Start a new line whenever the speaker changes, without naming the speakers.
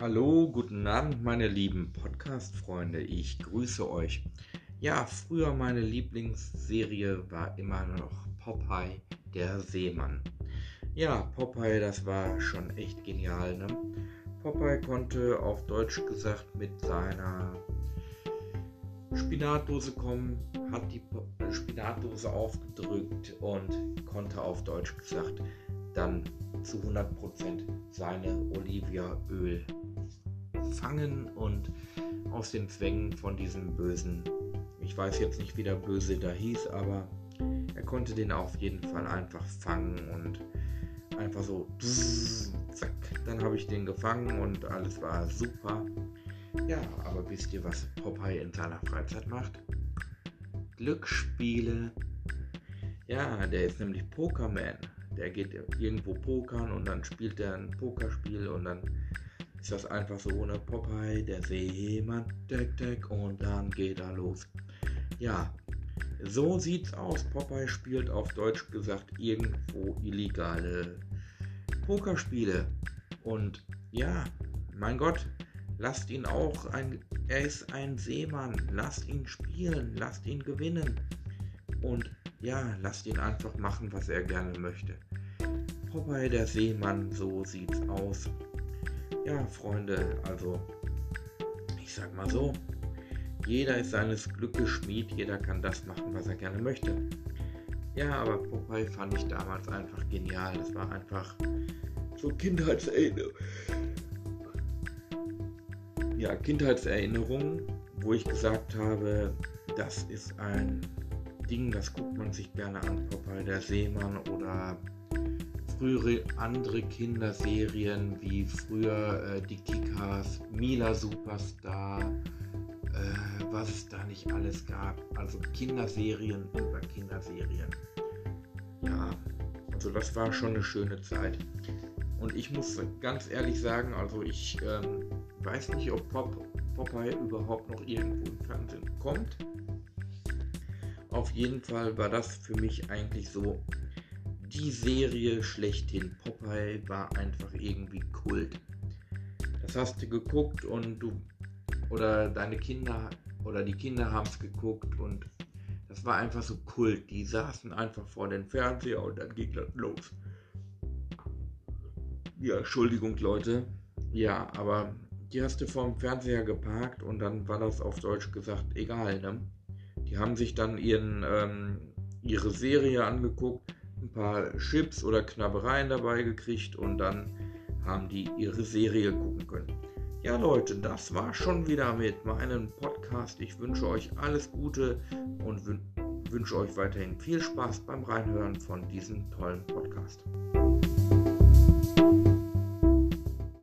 Hallo, guten Abend, meine lieben Podcast-Freunde. Ich grüße euch. Ja, früher meine Lieblingsserie war immer noch Popeye, der Seemann. Ja, Popeye, das war schon echt genial. Ne? Popeye konnte auf Deutsch gesagt mit seiner Spinatdose kommen, hat die Spinatdose aufgedrückt und konnte auf Deutsch gesagt dann zu 100% seine Olivia-Öl fangen und aus den Zwängen von diesem bösen, ich weiß jetzt nicht, wie der Böse da hieß, aber er konnte den auf jeden Fall einfach fangen und einfach so, zack, dann habe ich den gefangen und alles war super. Ja, aber wisst ihr, was Popeye in seiner Freizeit macht? Glücksspiele. Ja, der ist nämlich Pokerman der geht irgendwo pokern und dann spielt er ein Pokerspiel und dann ist das einfach so ohne Popeye, der Seemann, deck, deck und dann geht er los. Ja, so sieht's aus. Popeye spielt auf Deutsch gesagt irgendwo illegale Pokerspiele. Und ja, mein Gott, lasst ihn auch ein. Er ist ein Seemann. Lasst ihn spielen, lasst ihn gewinnen. Und ja, lasst ihn einfach machen, was er gerne möchte. Popeye der Seemann, so sieht's aus. Ja, Freunde, also ich sag mal so, jeder ist seines Glückes Schmied, jeder kann das machen, was er gerne möchte. Ja, aber Popeye fand ich damals einfach genial. Das war einfach so Kindheitserinnerung. Ja, Kindheitserinnerungen, wo ich gesagt habe, das ist ein Ding, das guckt man sich gerne an, Popeye der Seemann oder frühere andere Kinderserien wie früher äh, die Kickers, Mila Superstar, äh, was es da nicht alles gab. Also Kinderserien über Kinderserien. Ja, also das war schon eine schöne Zeit. Und ich muss ganz ehrlich sagen, also ich ähm, weiß nicht, ob Pop, Popeye überhaupt noch irgendwo im Fernsehen kommt. Auf jeden Fall war das für mich eigentlich so die Serie schlechthin. Popeye war einfach irgendwie Kult. Das hast du geguckt und du oder deine Kinder oder die Kinder haben es geguckt und das war einfach so Kult. Die saßen einfach vor den Fernseher und dann ging das los. Ja, Entschuldigung, Leute. Ja, aber die hast du vorm Fernseher geparkt und dann war das auf Deutsch gesagt egal, ne? Die haben sich dann ihren, ähm, ihre Serie angeguckt ein paar Chips oder Knabbereien dabei gekriegt und dann haben die ihre Serie gucken können. Ja Leute, das war schon wieder mit meinem Podcast. Ich wünsche euch alles Gute und wünsche euch weiterhin viel Spaß beim Reinhören von diesem tollen Podcast.